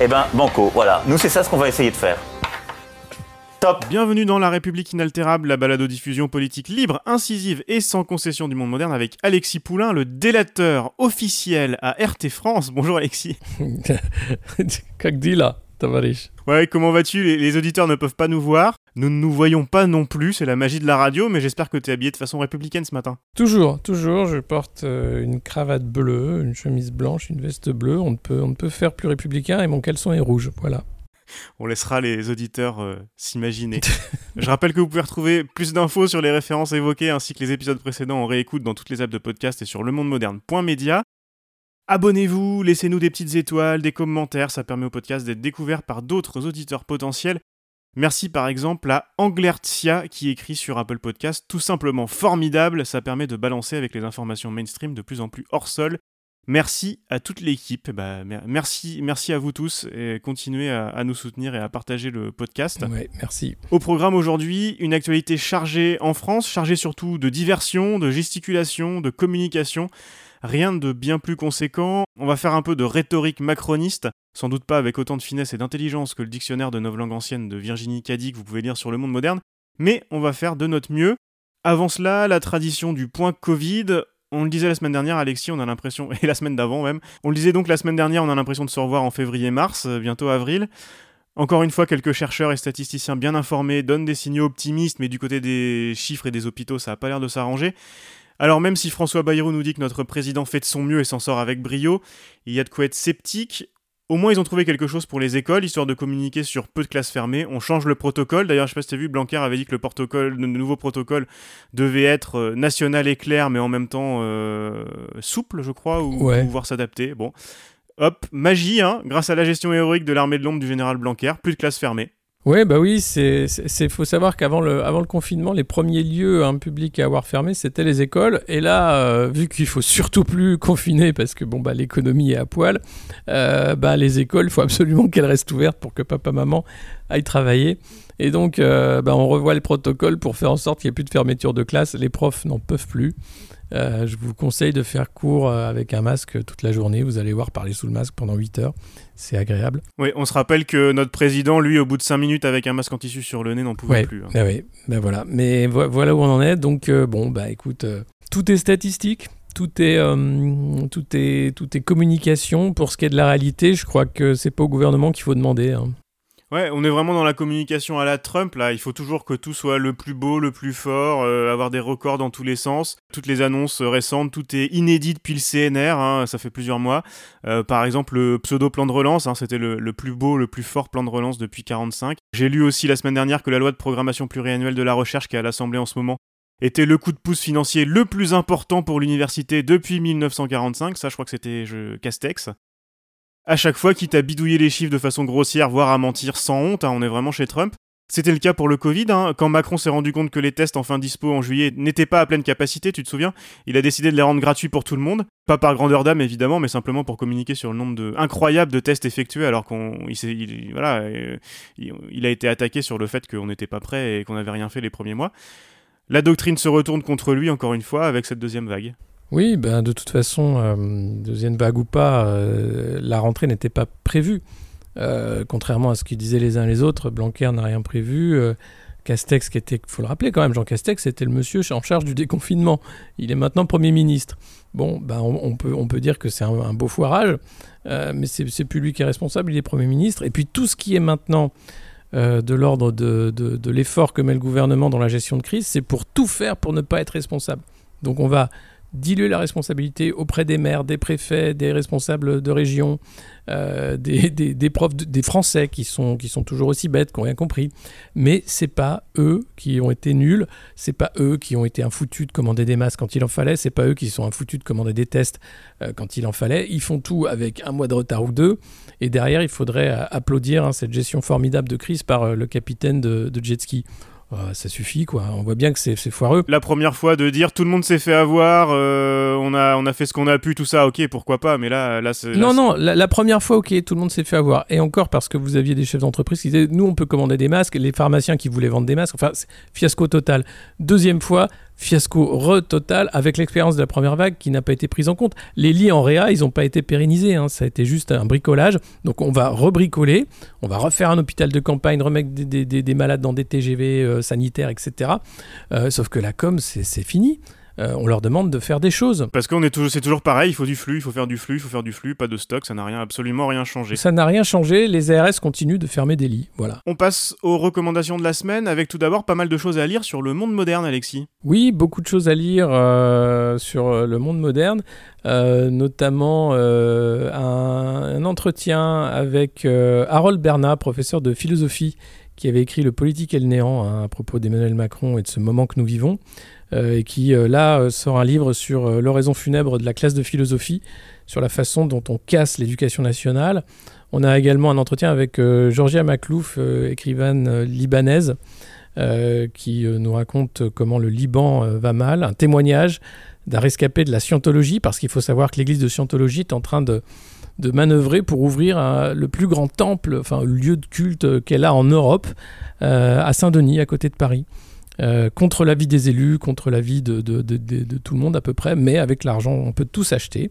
Eh ben, banco, voilà. Nous, c'est ça ce qu'on va essayer de faire. Top. Bienvenue dans La République inaltérable, la balado-diffusion politique libre, incisive et sans concession du monde moderne avec Alexis Poulain, le délateur officiel à RT France. Bonjour Alexis. Qu'est-ce que tu dis là, Ouais, comment vas-tu? Les, les, auditeurs ne peuvent pas nous voir. Nous ne nous voyons pas non plus, c'est la magie de la radio, mais j'espère que tu es habillé de façon républicaine ce matin. Toujours, toujours, je porte euh, une cravate bleue, une chemise blanche, une veste bleue. On ne peut, on ne peut faire plus républicain et mon caleçon est rouge. Voilà. On laissera les auditeurs euh, s'imaginer. Je rappelle que vous pouvez retrouver plus d'infos sur les références évoquées ainsi que les épisodes précédents en réécoute dans toutes les apps de podcast et sur lemondemoderne.media. Abonnez-vous, laissez-nous des petites étoiles, des commentaires, ça permet au podcast d'être découvert par d'autres auditeurs potentiels. Merci par exemple à Anglertia qui écrit sur Apple Podcast, tout simplement formidable, ça permet de balancer avec les informations mainstream de plus en plus hors sol. Merci à toute l'équipe, bah, mer- merci, merci à vous tous et continuez à, à nous soutenir et à partager le podcast. Ouais, merci. Au programme aujourd'hui, une actualité chargée en France, chargée surtout de diversion, de gesticulation, de communication. Rien de bien plus conséquent. On va faire un peu de rhétorique macroniste, sans doute pas avec autant de finesse et d'intelligence que le dictionnaire de novlangue ancienne de Virginie Caddy que vous pouvez lire sur Le Monde Moderne, mais on va faire de notre mieux. Avant cela, la tradition du point Covid. On le disait la semaine dernière, Alexis, on a l'impression, et la semaine d'avant même, on le disait donc la semaine dernière, on a l'impression de se revoir en février-mars, euh, bientôt avril. Encore une fois, quelques chercheurs et statisticiens bien informés donnent des signaux optimistes, mais du côté des chiffres et des hôpitaux, ça n'a pas l'air de s'arranger. Alors même si François Bayrou nous dit que notre président fait de son mieux et s'en sort avec brio, il y a de quoi être sceptique. Au moins, ils ont trouvé quelque chose pour les écoles, histoire de communiquer sur peu de classes fermées. On change le protocole. D'ailleurs, je sais pas si t'as vu, Blanquer avait dit que le, protocole, le nouveau protocole devait être euh, national et clair, mais en même temps euh, souple, je crois, ou Ouais. pouvoir s'adapter. Bon. Hop, magie, hein, grâce à la gestion héroïque de l'armée de l'ombre du général Blanquer, plus de classes fermées. Ouais, bah oui, c'est, c'est, c'est- faut savoir qu'avant le, avant le confinement, les premiers lieux hein, publics à avoir fermé, c'était les écoles. Et là, euh, vu qu'il faut surtout plus confiner parce que bon bah l'économie est à poil, euh, bah les écoles, il faut absolument qu'elles restent ouvertes pour que papa maman aille travailler. Et donc, euh, bah, on revoit le protocole pour faire en sorte qu'il n'y ait plus de fermeture de classe. Les profs n'en peuvent plus. Euh, je vous conseille de faire cours euh, avec un masque toute la journée. Vous allez voir parler sous le masque pendant 8 heures. C'est agréable. Oui, on se rappelle que notre président, lui, au bout de 5 minutes avec un masque en tissu sur le nez, n'en pouvait Ouais, plus. hein. bah oui, bah voilà. Mais vo- voilà où on en est. Donc euh, bon, bah écoute, euh, tout est statistique, tout est, tout est, tout est communication. Pour ce qui est de la réalité, je crois que c'est pas au gouvernement qu'il faut demander. hein. Ouais, on est vraiment dans la communication à la Trump là. Il faut toujours que tout soit le plus beau, le plus fort, euh, avoir des records dans tous les sens. Toutes les annonces récentes, tout est inédit depuis le CNR. hein, ça fait plusieurs mois. Euh, par exemple, le pseudo plan de relance, hein, c'était le, plus beau, le plus fort plan de relance depuis 45. J'ai lu aussi la semaine dernière que la loi de programmation pluriannuelle de la recherche qui est à l'Assemblée en ce moment était le coup de pouce financier le plus important pour l'université depuis 1945. Ça, je crois que c'était Castex. À chaque fois, quitte à bidouiller les chiffres de façon grossière, voire à mentir sans honte, hein, on est vraiment chez Trump. C'était le cas pour le Covid, hein, quand Macron s'est rendu compte que les tests en fin dispo en juillet n'étaient pas à pleine capacité, tu te souviens Il a décidé de les rendre gratuits pour tout le monde, pas par grandeur d'âme évidemment, mais simplement pour communiquer sur le nombre de incroyable de tests effectués, alors qu'on, il, il- voilà, euh, il a été attaqué sur le fait qu'on n'était pas prêt et qu'on n'avait rien fait les premiers mois. La doctrine se retourne contre lui encore une fois avec cette deuxième vague. Oui, ben de toute façon, deuxième vague ou pas, euh, la rentrée n'était pas prévue. Euh, contrairement à ce qu'ils disaient les uns les autres, Blanquer n'a rien prévu. euh, Castex, qui était, faut le rappeler quand même, Jean Castex était le monsieur en charge du déconfinement. Il est maintenant Premier ministre. Bon, ben on, peut, on peut dire que c'est un, beau foirage, mais c'est plus lui qui est responsable, il est Premier ministre. Et puis tout ce qui est maintenant de l'ordre de, de- de l'effort que met le gouvernement dans la gestion de crise, c'est pour tout faire pour ne pas être responsable. Donc on va diluer la responsabilité auprès des maires, des préfets, des responsables de région, euh, des, profs, des Français qui sont, toujours aussi bêtes, qui n'ont rien compris. Mais c'est pas eux qui ont été nuls, c'est pas eux qui ont été infoutus de commander des masques quand il en fallait, c'est pas eux qui sont infoutus de commander des tests euh, quand il en fallait. Ils font tout avec un mois de retard ou deux. Et derrière, il faudrait euh, applaudir hein, cette gestion formidable de crise par le capitaine de, de jet ski. Euh, ça suffit quoi. On voit bien que c'est foireux. La première fois de dire tout le monde s'est fait avoir, euh, on a on a fait ce qu'on a pu, tout ça, ok, pourquoi pas. Mais là là c'est non non la, première fois ok, tout le monde s'est fait avoir. Et encore parce que vous aviez des chefs d'entreprise qui disaient nous on peut commander des masques, les pharmaciens qui voulaient vendre des masques. Enfin fiasco total. Deuxième fois, fiasco re-total avec l'expérience de la première vague qui n'a pas été prise en compte. Les lits en réa, ils n'ont pas été pérennisés, hein. ça a été juste un bricolage. Donc on va rebricoler, on va refaire un hôpital de campagne, remettre des, malades dans des TGV euh, sanitaires, etc. Euh, sauf que la com, c'est fini. Euh, on leur demande de faire des choses. Parce qu'on est toujours, c'est toujours pareil, il faut du flux, il faut faire du flux, il faut faire du flux, pas de stock, ça n'a rien, absolument rien changé. Ça n'a rien changé, les ARS continuent de fermer des lits, voilà. On passe aux recommandations de la semaine, avec tout d'abord pas mal de choses à lire sur le monde moderne, Alexis. Oui, beaucoup de choses à lire euh, sur euh, le monde moderne, notamment un, entretien avec Harold Bernat, professeur de philosophie, qui avait écrit Le politique et le néant hein, à propos d'Emmanuel Macron et de ce moment que nous vivons. Euh, et qui euh, là euh, sort un livre sur l'oraison funèbre de la classe de philosophie, sur la façon dont on casse l'éducation nationale. On a également un entretien avec Georgia Maklouf, écrivaine libanaise, qui nous raconte comment le Liban va mal, un témoignage d'un rescapé de la scientologie, parce qu'il faut savoir que l'église de scientologie est en train de manœuvrer pour ouvrir le plus grand temple, enfin lieu de culte qu'elle a en Europe, à Saint-Denis, à côté de Paris. Euh, contre l'avis des élus, contre l'avis de, de, tout le monde à peu près, mais avec l'argent, on peut tout s'acheter.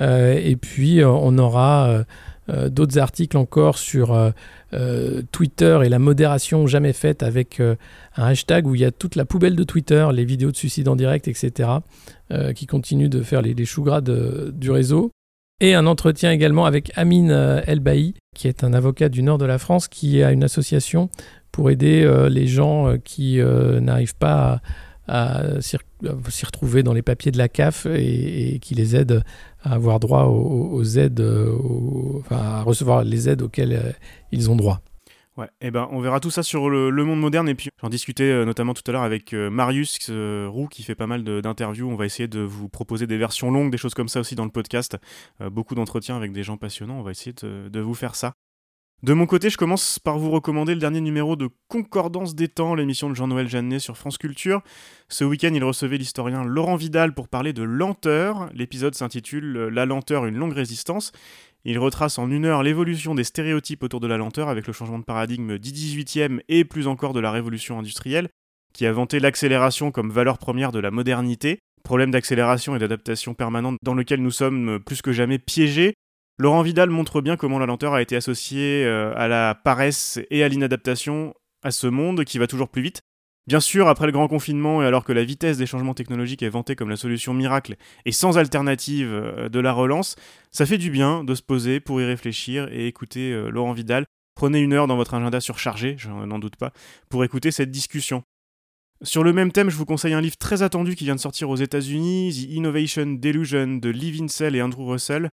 Euh, et puis, euh, on aura d'autres articles encore sur Twitter et la modération jamais faite avec un hashtag où il y a toute la poubelle de Twitter, les vidéos de suicide en direct, etc., qui continuent de faire les, les choux gras du réseau. Et un entretien également avec Amine Elbaï, qui est un avocat du nord de la France, qui a une association pour aider euh, les gens euh, qui euh, n'arrivent pas à, s'y retrouver dans les papiers de la CAF et, qui les aident à avoir droit aux, aides, à recevoir les aides auxquelles ils ont droit. Ouais, et eh ben on verra tout ça sur le, monde moderne et puis j'en discutais notamment tout à l'heure avec Marius Roux qui fait pas mal d'interviews. On va essayer de vous proposer des versions longues, des choses comme ça aussi dans le podcast. beaucoup d'entretiens avec des gens passionnants. On va essayer de vous faire ça. De mon côté, je commence par vous recommander le dernier numéro de Concordance des temps, l'émission de Jean-Noël Jeannet sur France Culture. Ce week-end, il recevait l'historien Laurent Vidal pour parler de lenteur. L'épisode s'intitule La lenteur, une longue résistance. Il retrace en une heure l'évolution des stéréotypes autour de la lenteur avec le changement de paradigme du 18e et plus encore de la révolution industrielle, qui a vanté l'accélération comme valeur première de la modernité. Problème d'accélération et d'adaptation permanente dans lequel nous sommes plus que jamais piégés, Laurent Vidal montre bien comment la lenteur a été associée euh, à la paresse et à l'inadaptation à ce monde qui va toujours plus vite. Bien sûr, après le grand confinement et alors que la vitesse des changements technologiques est vantée comme la solution miracle et sans alternative euh, de la relance, ça fait du bien de se poser pour y réfléchir et écouter euh, Laurent Vidal. Prenez une heure dans votre agenda surchargé, je n'en doute pas, pour écouter cette discussion. Sur le même thème, je vous conseille un livre très attendu qui vient de sortir aux États-Unis, The Innovation Delusion de Lee Vinsel et Andrew Russell.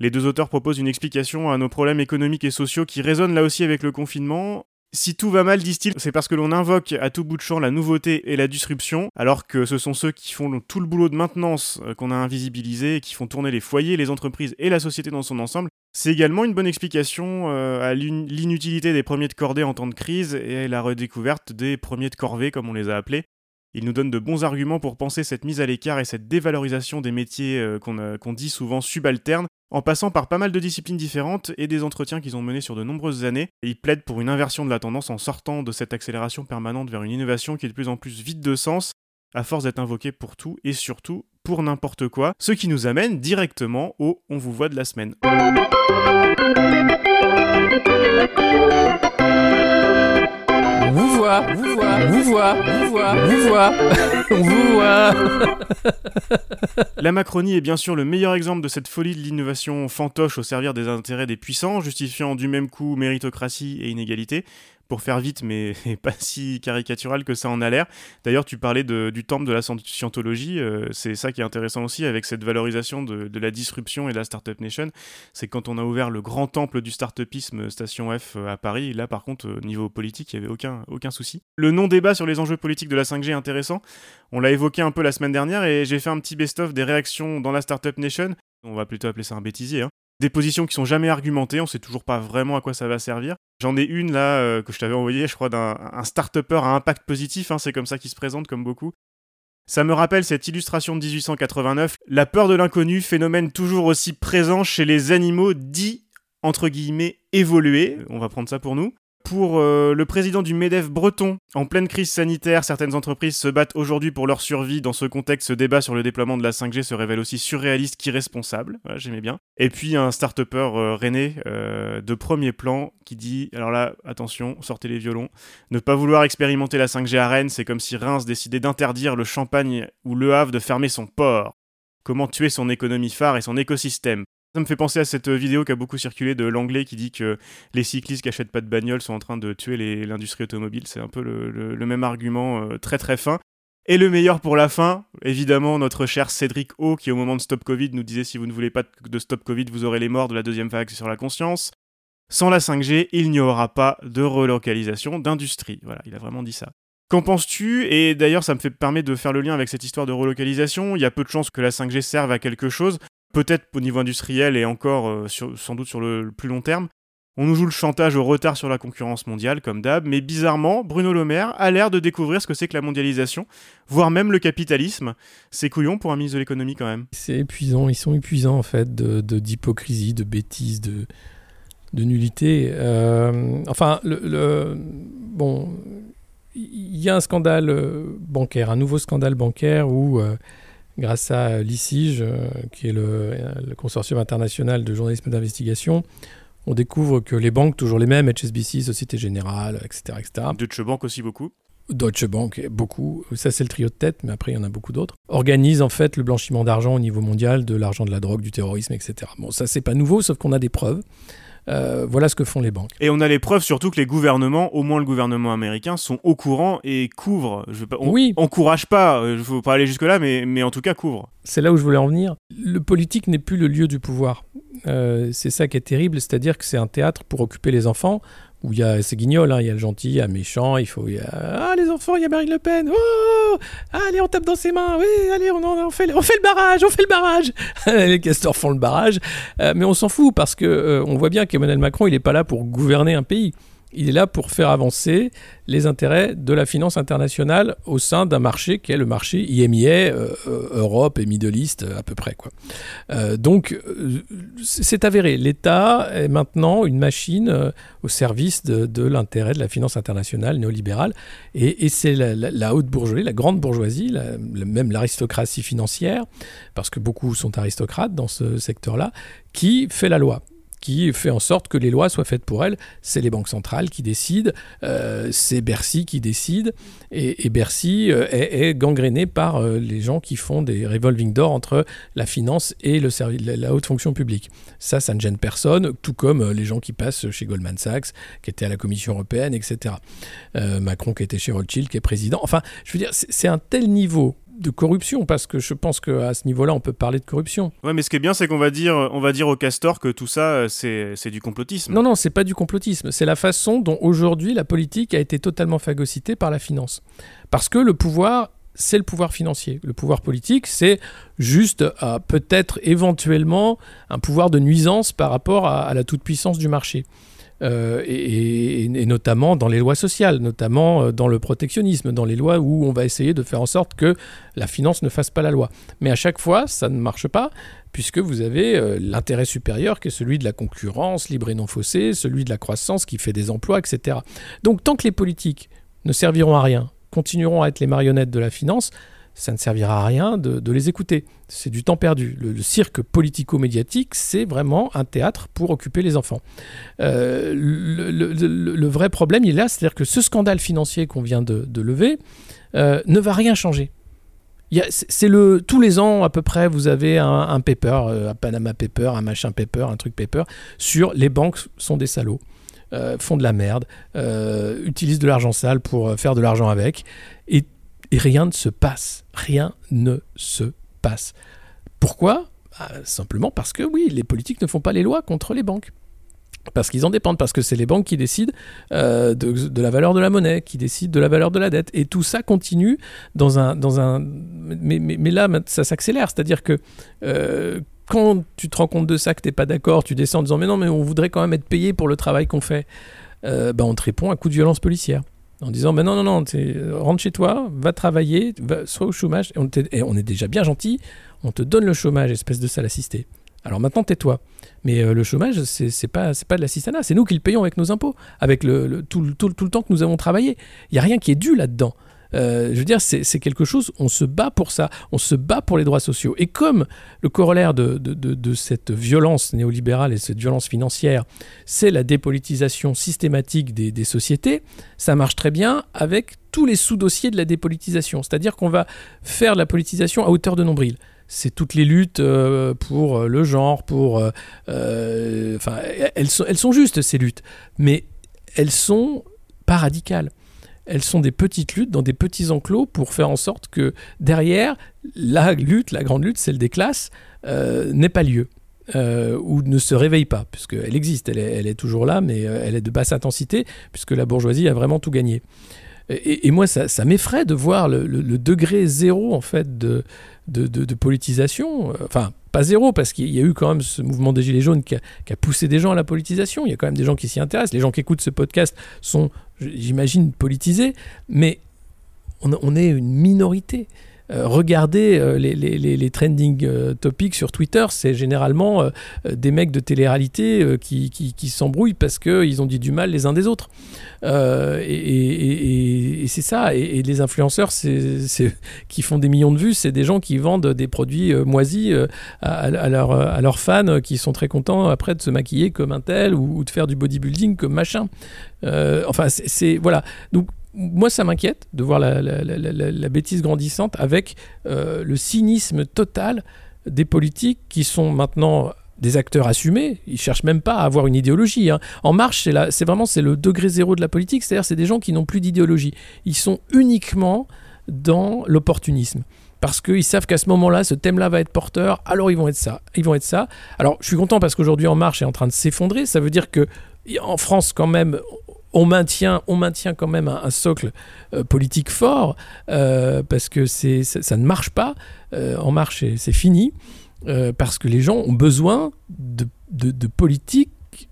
Les deux auteurs proposent une explication à nos problèmes économiques et sociaux qui résonnent là aussi avec le confinement. Si tout va mal, disent-ils, c'est parce que l'on invoque à tout bout de champ la nouveauté et la disruption, alors que ce sont ceux qui font tout le boulot de maintenance euh, qu'on a invisibilisé qui font tourner les foyers, les entreprises et la société dans son ensemble. C'est également une bonne explication euh, à l'inutilité des premiers de cordée en temps de crise et la redécouverte des premiers de corvée, comme on les a appelés. Il nous donne de bons arguments pour penser cette mise à l'écart et cette dévalorisation des métiers euh, qu'on dit souvent subalternes en passant par pas mal de disciplines différentes et des entretiens qu'ils ont menés sur de nombreuses années. ils plaident pour une inversion de la tendance en sortant de cette accélération permanente vers une innovation qui est de plus en plus vide de sens, à force d'être invoquée pour tout et surtout pour n'importe quoi, ce qui nous amène directement au On vous voit de la semaine. Vous voit, vous voit, vous voit, vous voit, vous voit, vous voit. La Macronie est bien sûr le meilleur exemple de cette folie de l'innovation fantoche au servir des intérêts des puissants, justifiant du même coup méritocratie et inégalité pour faire vite, mais pas si caricatural que ça en a l'air. D'ailleurs, tu parlais du temple de la scientologie, euh, c'est ça qui est intéressant aussi avec cette valorisation de, la disruption et de la Startup Nation. C'est quand on a ouvert le grand temple du startupisme Station F euh, à Paris, là par contre, au niveau politique, il n'y avait aucun, aucun souci. Le non-débat sur les enjeux politiques de la 5G est intéressant. On l'a évoqué un peu la semaine dernière et j'ai fait un petit best-of des réactions dans la Startup Nation. On va plutôt appeler ça un bêtisier. Hein des positions qui sont jamais argumentées, on sait toujours pas vraiment à quoi ça va servir. J'en ai une là euh, que je t'avais envoyée, je crois, d'un start-upper à impact positif, hein, c'est comme ça qu'il se présente comme beaucoup. Ça me rappelle cette illustration de 1889, la peur de l'inconnu, phénomène toujours aussi présent chez les animaux dits entre guillemets évolués, on va prendre ça pour nous. Pour euh, le président du MEDEF breton, en pleine crise sanitaire, certaines entreprises se battent aujourd'hui pour leur survie. Dans ce contexte, ce débat sur le déploiement de la 5G se révèle aussi surréaliste qu'irresponsable. J'aimais bien. Et puis un start-upper euh, René euh, de premier plan qui dit alors là, attention, sortez les violons. Ne pas vouloir expérimenter la 5G à Rennes, c'est comme si Reims décidait d'interdire le Champagne ou Le Havre de fermer son port. Comment tuer son économie phare et son écosystème? Ça me fait penser à cette vidéo qui a beaucoup circulé de l'anglais qui dit que les cyclistes qui achètent pas de bagnole sont en train de tuer l'industrie automobile. C'est un peu le, même argument euh, très très fin. Et le meilleur pour la fin, évidemment, notre cher Cédric O, qui au moment de Stop Covid nous disait si vous ne voulez pas de Stop Covid, vous aurez les morts de la deuxième vague sur la conscience. Sans la 5G, il n'y aura pas de relocalisation d'industrie. Voilà, il a vraiment dit ça. Qu'en penses-tu? Et d'ailleurs, ça me fait permet de faire le lien avec cette histoire de relocalisation. Il y a peu de chances que la 5G serve à quelque chose peut-être au niveau industriel et encore euh, sans doute sur le, plus long terme. On nous joue le chantage au retard sur la concurrence mondiale, comme d'hab, mais bizarrement, Bruno Le Maire a l'air de découvrir ce que c'est que la mondialisation, voire même le capitalisme. C'est couillon pour un ministre de l'économie quand même. C'est épuisant, ils sont épuisants en fait, d'hypocrisie, de, de bêtise, de, de nullité. Euh, enfin, le, bon, il y a un scandale euh, bancaire, un nouveau scandale bancaire où grâce à l'ICIGE, euh, qui est le, consortium international de journalisme d'investigation, on découvre que les banques, toujours les mêmes, HSBC, Société Générale, etc. etc. Deutsche Bank aussi beaucoup Deutsche Bank, beaucoup, ça c'est le trio de tête, mais après il y en a beaucoup d'autres, organisent en fait le blanchiment d'argent au niveau mondial, de l'argent de la drogue, du terrorisme, etc. Bon, ça c'est pas nouveau, sauf qu'on a des preuves. Euh, voilà ce que font les banques. Et on a les preuves surtout que les gouvernements, au moins le gouvernement américain, sont au courant et couvrent. Je on, oui. Encourage pas, il ne faut pas aller jusque-là, mais, mais en tout cas couvrent. C'est là où je voulais en venir. Le politique n'est plus le lieu du pouvoir. Euh, c'est ça qui est terrible, c'est-à-dire que c'est un théâtre pour occuper les enfants où il y a ces guignols, hein. il y a le gentil, il y a méchant, il faut... ah les enfants, il y a Marine Le Pen, oh, allez on tape dans ses mains, oui, allez on, on, fait, on fait le barrage, on fait le barrage. les castors font le barrage, euh, mais on s'en fout parce que euh, on voit bien qu'Emmanuel Macron, il n'est pas là pour gouverner un pays il est là pour faire avancer les intérêts de la finance internationale au sein d'un marché qui est le marché IMIA, euh, euh, Europe et Middle East à peu près. Quoi. Euh, donc c'est avéré, l'État est maintenant une machine au service de, l'intérêt de la finance internationale néolibérale et, c'est la, haute bourgeoisie, la grande bourgeoisie, même l'aristocratie financière, parce que beaucoup sont aristocrates dans ce secteur-là, qui fait la loi qui fait en sorte que les lois soient faites pour elle. C'est les banques centrales qui décident, euh, c'est Bercy qui décide, et, Bercy euh, est, gangréné par euh, les gens qui font des revolving doors entre la finance et le la, haute fonction publique. Ça, ça ne gêne personne, tout comme les gens qui passent chez Goldman Sachs, qui étaient à la Commission européenne, etc. Macron qui était chez Rothschild, qui est président. Enfin, je veux dire, c'est un tel niveau de corruption, parce que je pense qu'à ce niveau-là, on peut parler de corruption. Ouais, mais ce qui est bien, c'est qu'on va dire, on va dire au castor que tout ça, c'est du complotisme. Non, non, c'est pas du complotisme. C'est la façon dont aujourd'hui la politique a été totalement phagocytée par la finance. Parce que le pouvoir c'est le pouvoir financier. Le pouvoir politique, c'est juste euh, peut-être éventuellement un pouvoir de nuisance par rapport à la toute-puissance du marché. Euh, et, notamment dans les lois sociales, notamment euh, dans le protectionnisme, dans les lois où on va essayer de faire en sorte que la finance ne fasse pas la loi. Mais à chaque fois, ça ne marche pas, puisque vous avez euh, l'intérêt supérieur qui est celui de la concurrence libre et non faussée, celui de la croissance qui fait des emplois, etc. Donc tant que les politiques ne serviront à rien, continueront à être les marionnettes de la finance, ça ne servira à rien de, les écouter. C'est du temps perdu. Le, cirque politico-médiatique, c'est vraiment un théâtre pour occuper les enfants. Euh, le, vrai problème, il est là, c'est-à-dire que ce scandale financier qu'on vient de, lever euh, ne va rien changer. C'est le tous les ans à peu près vous avez un, paper, euh, un Panama paper, un machin paper, un truc paper sur les banques sont des salauds, font de la merde, utilisent de l'argent sale pour faire de l'argent avec et, et rien ne se passe, rien ne se passe. Pourquoi? Bah, Simplement parce que oui, les politiques ne font pas les lois contre les banques. Parce qu'ils en dépendent, parce que c'est les banques qui décident euh, de, la valeur de la monnaie, qui décident de la valeur de la dette. Et tout ça continue dans un... Dans mais, là, ça s'accélère. C'est-à-dire que euh, quand tu te rends compte de ça, que tu n'es pas d'accord, tu descends en disant Mais non, mais on voudrait quand même être payé pour le travail qu'on fait. Euh, bah, on te répond un coup de violence policière. En disant ben non, non, non, t'es- rentre chez toi, va travailler, va, sois au chômage. Et on, et on est déjà bien gentil, on te donne le chômage, espèce de sale assisté. Alors maintenant, tais-toi. Mais euh, le chômage, c'est pas, pas de l'assistanat, c'est nous qui le payons avec nos impôts, avec le, le- tout, tout tout le temps que nous avons travaillé. Il n'y a rien qui est dû là-dedans. Euh, je veux dire, c'est quelque chose, on se bat pour ça, on se bat pour les droits sociaux. Et comme le corollaire de, cette violence néolibérale et cette violence financière, c'est la dépolitisation systématique des, sociétés, ça marche très bien avec tous les sous-dossiers de la dépolitisation. C'est-à-dire qu'on va faire de la politisation à hauteur de nombril. C'est toutes les luttes euh, pour le genre, pour... euh, Enfin, elles sont, elles sont justes, ces luttes. Mais elles sont pas radicales. Elles sont des petites luttes dans des petits enclos pour faire en sorte que derrière, la lutte, la grande lutte, celle des classes, euh, n'ait pas lieu. euh, ou ne se réveille pas, puisqu'elle existe, elle est, elle est toujours là, mais euh, elle est de basse intensité, puisque la bourgeoisie a vraiment tout gagné. Et, moi, ça, m'effraie de voir le, degré zéro, en fait, de, politisation. Euh, Enfin, pas zéro, parce qu'il y a eu quand même ce mouvement des Gilets jaunes qui a poussé des gens à la politisation. Il y a quand même des gens qui s'y intéressent. Les gens qui écoutent ce podcast sont, j'imagine, politisés, mais on, on est une minorité. Euh, regardez euh, les, les- les- trending euh, topics sur Twitter, c'est généralement des mecs de télé-réalité qui, qui- s'embrouillent parce qu'ils ont dit du mal les uns des autres. Et c'est ça. Et, les influenceurs c'est, qui font des millions de vues, c'est des gens qui vendent des produits moisis à, leurs, à leurs fans qui sont très contents après de se maquiller comme un tel ou, ou de faire du bodybuilding comme machin. Enfin, c'est- voilà. Donc moi, ça m'inquiète de voir la, bêtise grandissante avec euh, le cynisme total des politiques qui sont maintenant des acteurs assumés. Ils cherchent même pas à avoir une idéologie. hein. En marche, c'est vraiment c'est le degré zéro de la politique. C'est-à-dire, c'est des gens qui n'ont plus d'idéologie. Ils sont uniquement dans l'opportunisme. Parce qu'ils savent qu'à ce moment-là, ce thème-là va être porteur, alors ils vont être ça. Ils vont être ça. Alors, je suis content parce qu'aujourd'hui, En Marche est en train de s'effondrer. Ça veut dire que en France, quand même, on maintient, on maintient quand même un, socle euh, politique fort euh, parce que ça, ne marche pas. Euh, en marche, c'est, fini parce que les gens ont besoin de, de, de politiques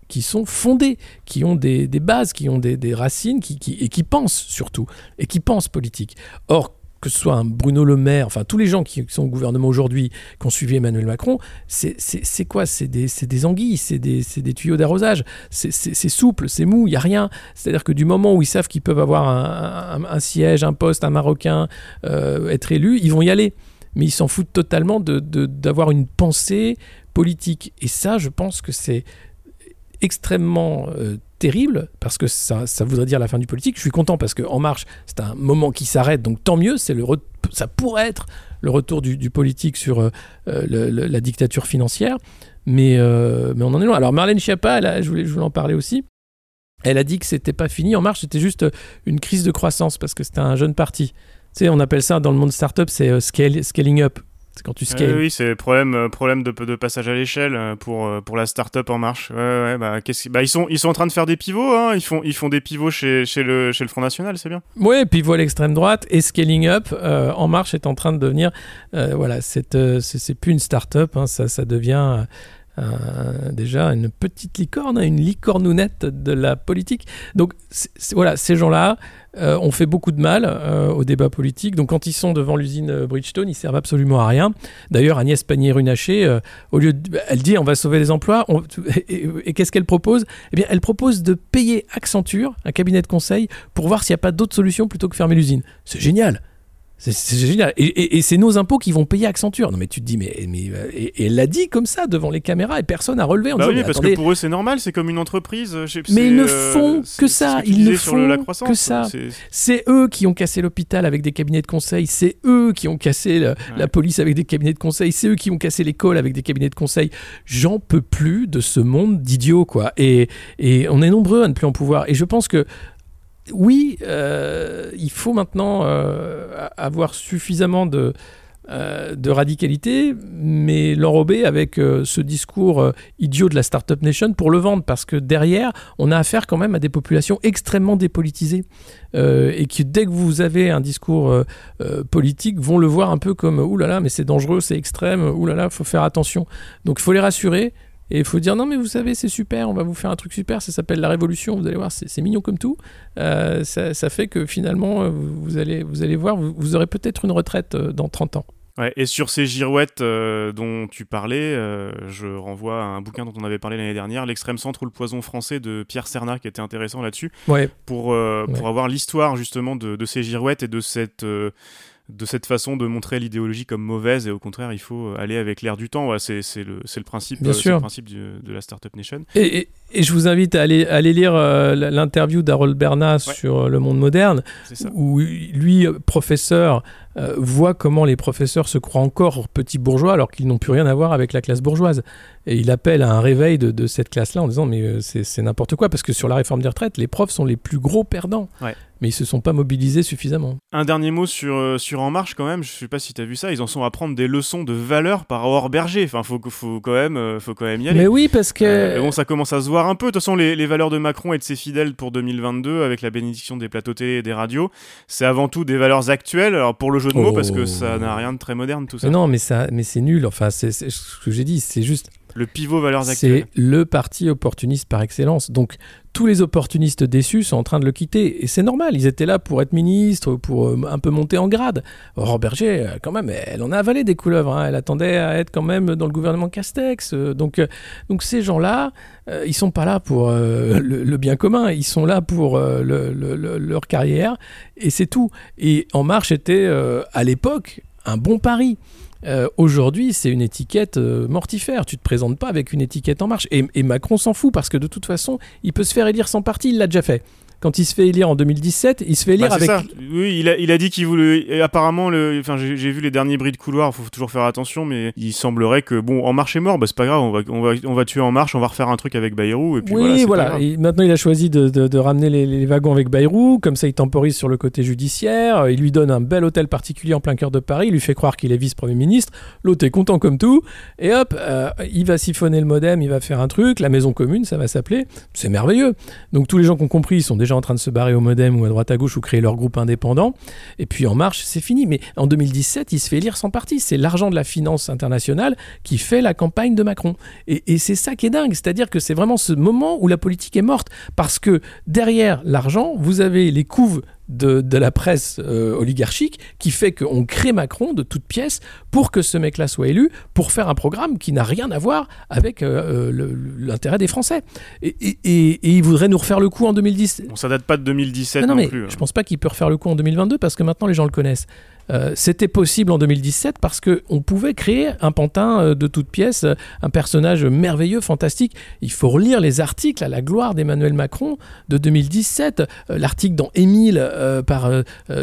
qui sont fondées, qui ont des, des bases, qui ont des, des racines, qui, qui- et qui pensent surtout, et qui pensent politique. Or, que ce soit un Bruno Le Maire, enfin tous les gens qui sont au gouvernement aujourd'hui, qui ont suivi Emmanuel Macron, c'est quoi? C'est des, des anguilles, c'est des, des tuyaux d'arrosage, c'est souple, c'est mou, il n'y a rien. C'est-à-dire que du moment où ils savent qu'ils peuvent avoir un, un- siège, un poste, un Marocain, euh, être élu, ils vont y aller. Mais ils s'en foutent totalement de- de- d'avoir une pensée politique. Et ça, je pense que c'est extrêmement euh, terrible parce que ça, ça voudrait dire la fin du politique. Je suis content parce que En Marche, c'est un moment qui s'arrête, donc tant mieux. C'est le ça pourrait être le retour du, du politique sur euh, euh, la dictature financière, mais, mais on en est loin. Alors Marlène Schiappa, elle je, voulais, je voulais en parler aussi. Elle a dit que c'était pas fini. En Marche, c'était juste une crise de croissance parce que c'était un jeune parti. Tu sais, on appelle ça dans le monde startup, c'est scaling up. C'est quand tu Euh, scales. oui, c'est problème, euh, problème de, de passage à l'échelle euh, pour, euh, pour la start-up en marche. Ouais, ouais, bah, qu'est-ce bah, ils, sont, ils sont en train de faire des pivots, hein. ils, font, ils font des pivots chez, chez, le, chez le Front National, c'est bien. Ouais, puis voilà l'extrême droite et Scaling Up euh, en marche est en train de devenir, euh, voilà, c'est c'est c'est plus une start-up, hein, ça, ça devient euh, déjà une petite licorne, une licornounette de la politique. Donc voilà, ces gens-là euh, ont fait beaucoup de mal euh, au débat politique. Donc quand ils sont devant l'usine Bridgestone, ils servent absolument à rien. D'ailleurs, Agnès Pannier-Runacher, au lieu de, elle dit on va sauver les emplois, et, qu'est-ce qu'elle propose? Eh bien, elle propose de payer Accenture, un cabinet de conseil, pour voir s'il n'y a pas d'autres solutions plutôt que fermer l'usine. C'est génial. C'est- génial. Et, et- et c'est nos impôts qui vont payer Accenture. Non, mais tu te dis, mais, mais euh, et, et elle l'a dit comme ça devant les caméras et personne n'a relevé en Bah disant, oui, mais parce attendez, que pour eux c'est normal, c'est comme une entreprise. je sais- Mais ils ne euh, font que ça, ils ne la font que ça. c'est- eux qui ont cassé l'hôpital avec des cabinets de conseil, c'est eux qui ont cassé la police avec des cabinets de conseil, c'est eux qui ont cassé l'école avec des cabinets de conseil. J'en peux plus de ce monde d'idiots, quoi. Et, et on est nombreux à ne plus en pouvoir. Et je pense que oui, euh, il faut maintenant euh, avoir suffisamment de, euh, de radicalité, mais l'enrober avec ce discours idiot de la Startup Nation pour le vendre, parce que derrière, on a affaire quand même à des populations extrêmement dépolitisées, et qui dès que vous avez un discours politique, vont le voir un peu comme « Ouh là là, mais c'est dangereux, c'est extrême, ouh là là, faut faire attention ». Donc il faut les rassurer, et il faut dire non mais vous savez c'est super, on va vous faire un truc super, ça s'appelle la révolution, vous allez voir c'est mignon comme tout. Euh, ça, ça fait que finalement euh, vous, allez, vous allez voir, vous, vous aurez peut-être une retraite euh, dans 30 ans. Ouais, et sur ces girouettes euh, dont tu parlais, euh, je renvoie à un bouquin dont on avait parlé l'année dernière, L'extrême centre ou le poison français de Pierre Serna, qui était intéressant là-dessus, Ouais, pour, euh, Ouais. pour avoir l'histoire justement de, de ces girouettes et de cette, de cette façon de montrer l'idéologie comme mauvaise, et au contraire, il faut aller avec l'air du temps. Ouais, c'est le, principe, Bien euh, c'est sûr. le principe du- de la Startup Nation. Et, et- et je vous invite à aller, à aller lire euh, l'interview d'Harold Bernas Ouais. sur euh, Le Monde moderne, où lui, professeur, euh, voit comment les professeurs se croient encore petits bourgeois alors qu'ils n'ont plus rien à voir avec la classe bourgeoise. Et il appelle à un réveil de, de cette classe-là en disant mais euh, c'est c'est n'importe quoi, parce que sur la réforme des retraites, les profs sont les plus gros perdants. Ouais. Mais ils se sont pas mobilisés suffisamment. Un dernier mot sur, euh, sur En Marche quand même, je sais pas si tu as vu ça, ils en sont à prendre des leçons de valeur par Aurore Berger. Enfin, faut, faut, quand même, euh, faut quand même y aller. Mais oui, parce que... Euh, bon, ça commence à se voir un peu. De toute façon, les, les valeurs de Macron et de ses fidèles pour 2022, avec la bénédiction des plateaux télé et des radios, c'est avant tout des valeurs actuelles. Alors pour le jeu de mots, Oh. parce que ça n'a rien de très moderne tout ça. Mais non, mais, ça, mais c'est nul. Enfin, c'est ce que j'ai dit, c'est juste... Le pivot valeurs actuelles. C'est le parti opportuniste par excellence. Donc tous les opportunistes déçus sont en train de le quitter. Et c'est normal, ils étaient là pour être ministres, pour euh, un peu monter en grade. Aurore Berger, euh, quand même, elle en a avalé des couleuvres. hein. Elle attendait à être quand même dans le gouvernement Castex. Euh, Donc, donc ces gens-là, ils sont pas là pour le, le bien commun, ils sont là pour le- le- le- leur carrière. Et c'est tout. Et En Marche était, à l'époque, un bon pari. Euh, Aujourd'hui, c'est une étiquette euh, mortifère. Tu te présentes pas avec une étiquette en marche. Et, et Macron s'en fout parce que de toute façon, il peut se faire élire sans parti. Il l'a déjà fait. Quand il se fait élire en 2017, il se fait élire Bah, c'est avec. ça. Oui, il a, il a dit qu'il voulait. et apparemment, le... enfin, j'ai j'ai vu les derniers bris de couloir. Faut toujours faire attention, mais il semblerait que bon, En Marche est mort. Bah, c'est pas grave. On va, on va, on va tuer En Marche. On va refaire un truc avec Bayrou. Et puis oui, voilà. Et maintenant, il a choisi de, de- de ramener les, les wagons avec Bayrou. Comme ça, il temporise sur le côté judiciaire. Il lui donne un bel hôtel particulier en plein cœur de Paris. Il lui fait croire qu'il est vice-premier ministre. L'autre est content comme tout. Et hop, euh, il va siphonner le modem. Il va faire un truc. La maison commune, ça va s'appeler. C'est merveilleux. Donc, tous les gens qui ont compris, ils sont déjà en train de se barrer au modem ou à droite à gauche ou créer leur groupe indépendant. Et puis, En Marche, c'est fini. Mais en 2017, il se fait élire sans parti. C'est l'argent de la finance internationale qui fait la campagne de Macron. Et, et c'est ça qui est dingue, c'est-à-dire que c'est vraiment ce moment où la politique est morte, parce que derrière l'argent, vous avez les couves de, de la presse euh, oligarchique qui fait qu'on crée Macron de toutes pièces pour que ce mec-là soit élu, pour faire un programme qui n'a rien à voir avec euh, euh, l'intérêt des Français. Et, et- et- et il voudrait nous refaire le coup en 2010. Bon, ça date pas de 2017 Non, non, non, mais plus. hein. je pense pas qu'il peut refaire le coup en 2022 parce que maintenant les gens le connaissent. Euh, C'était possible en 2017 parce que on pouvait créer un pantin euh, de toutes pièces, euh, un personnage merveilleux, fantastique. Il faut relire les articles à la gloire d'Emmanuel Macron de 2017. Euh, L'article dans Émile par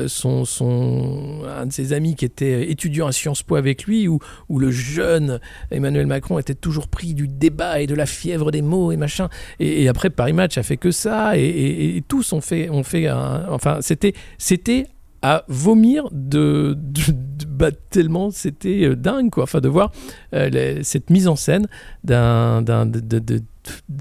son, un de ses amis qui était étudiant à Sciences Po avec lui, où, le jeune Emmanuel Macron était toujours pris du débat et de la fièvre des mots et machin. Et, après, Paris Match a fait que ça, et, et- et tous ont fait, ont fait un- enfin, c'était, c'était à vomir de, bah, tellement c'était euh, dingue quoi enfin de voir euh, cette mise en scène d'un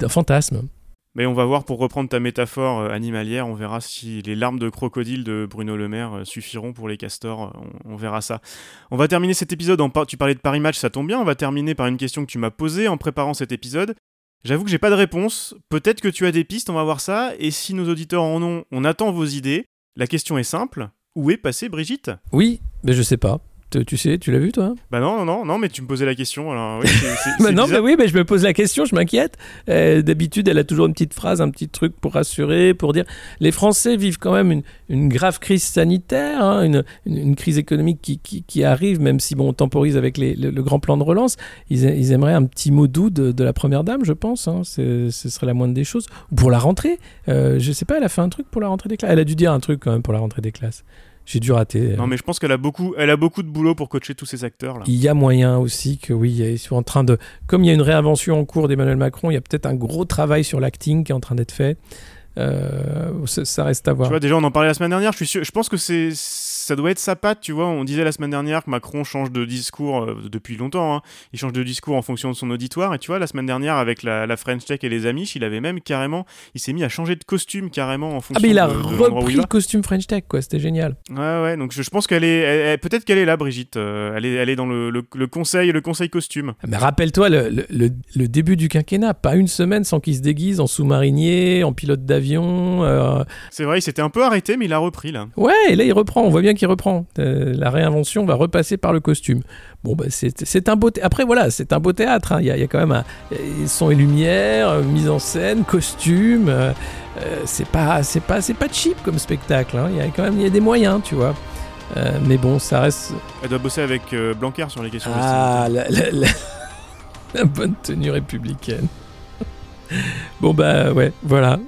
fantasme Mais on va voir, pour reprendre ta métaphore euh, animalière, on verra si les larmes de crocodile de Bruno Le Maire suffiront pour les castors. On, verra ça. On va terminer cet épisode en. Tu parlais de Paris Match, ça tombe bien. On va terminer par une question que tu m'as posée en préparant cet épisode. J'avoue que j'ai pas de réponse. Peut-être que tu as des pistes, on va voir ça. Et si nos auditeurs en ont, on attend vos idées. La question est simple. Où est passée Brigitte? Oui mais je sais pas Tu sais, tu l'as vu toi? Bah non, non, non, non, mais tu me posais la question. Alors, oui, Bah non, bah oui, mais je me pose la question, je m'inquiète. Euh, D'habitude, elle a toujours une petite phrase, un petit truc pour rassurer, pour dire. Les Français vivent quand même une, une grave crise sanitaire, hein, une, une- une crise économique qui, qui- qui arrive, même si bon, on temporise avec les- le, le grand plan de relance. Ils, aimeraient un petit mot doux de, de la première dame, je pense. hein. Ce serait la moindre des choses. Ou pour la rentrée. Euh, je sais pas, elle a fait un truc pour la rentrée des classes. Elle a dû dire un truc quand même pour la rentrée des classes. J'ai dû rater. Non, mais je pense qu'elle a beaucoup, elle a beaucoup de boulot pour coacher tous ces acteurs là. Il y a moyen aussi que oui, ils sont en train de, comme il y a une réinvention en cours d'Emmanuel Macron, il y a peut-être un gros travail sur l'acting qui est en train d'être fait. Euh, ça, ça reste à voir. Tu vois, déjà, on en parlait la semaine dernière. Je suis sûr, je pense que c'est, ça doit être sa patte. Tu vois, on disait la semaine dernière que Macron change de discours euh, depuis longtemps. hein. Il change de discours en fonction de son auditoire. Et tu vois, la semaine dernière, avec la, la French Tech et les Amish, il avait même carrément, il s'est mis à changer de costume carrément en fonction. ah mais il a de- repris il le costume French Tech quoi, c'était génial. Ouais, ouais. Donc je, je pense qu'elle est, elle- elle- peut-être qu'elle est là, Brigitte. Euh, elle est, elle est dans le, le, le conseil, le conseil costume. Mais rappelle-toi le, le- début du quinquennat, pas une semaine sans qu'il se déguise en sous-marinier, en pilote d'avion. euh, C'est vrai, il s'était un peu arrêté, mais il a repris là. Ouais, et là il reprend, on voit bien reprend. Euh, la réinvention va repasser par le costume. Bon, bah, c'est un beau. thé- Après, voilà, c'est un beau théâtre. hein. Il y, a- il y a quand même un euh, son et lumière, euh, mise en scène, costume. euh, c'est pas, c'est pas, c'est pas cheap comme spectacle. hein. Il y a quand même, il y a des moyens, tu vois. Euh, mais bon, ça reste. Elle doit bosser avec Blanquer sur les questions Ah, la, la- la- la bonne tenue républicaine. bon bah ouais, voilà.